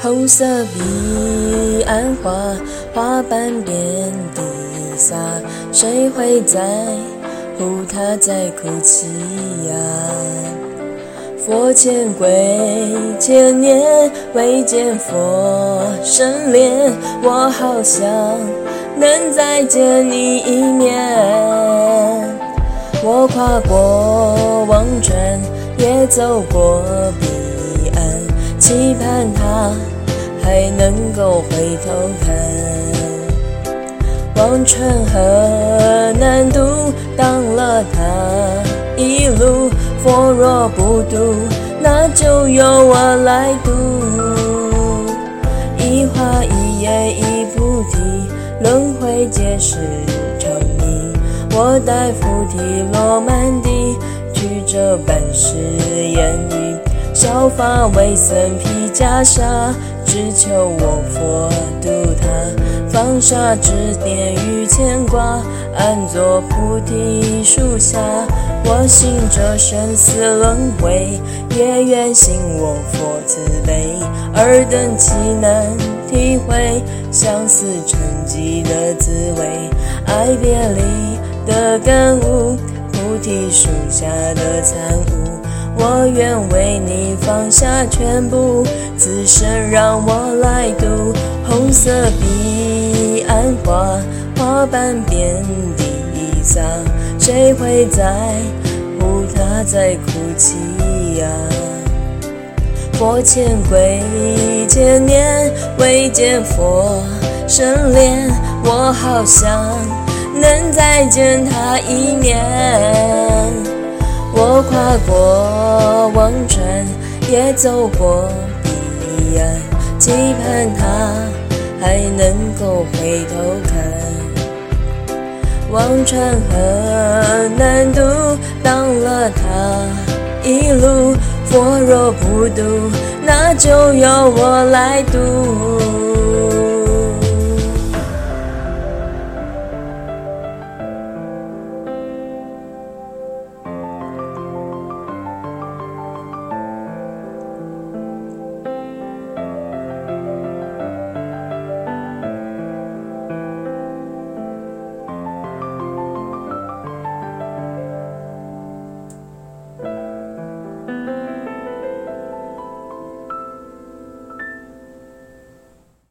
红色彼岸花，花瓣遍地撒，谁会在乎他在哭泣呀？佛前跪千年，未见佛生脸，我好想能再见你一面。我跨过忘川，也走过彼岸，期盼他还能够回头看。忘川河难渡，当了他一路。佛若不渡，那就由我来渡。一花一叶一菩提，轮回皆是成谜。我待菩提落满地，曲折半世言语。削发为僧披袈裟，只求我佛度他。放下执念与牵挂，安坐菩提树下。我信这生死轮回，也愿信我佛慈悲。尔等岂能体会相思成疾的滋味？爱别离的感悟，菩提树下的参悟。我愿为你放下全部，此生让我来渡。红色彼岸花，花瓣遍地撒。谁会在乎他在哭泣呀？佛前跪千年，未见佛生怜，我好想能再见他一面。跨过忘川，也走过彼岸，期盼他还能够回头看。忘川河难渡，挡了他一路。佛若不渡，那就由我来渡。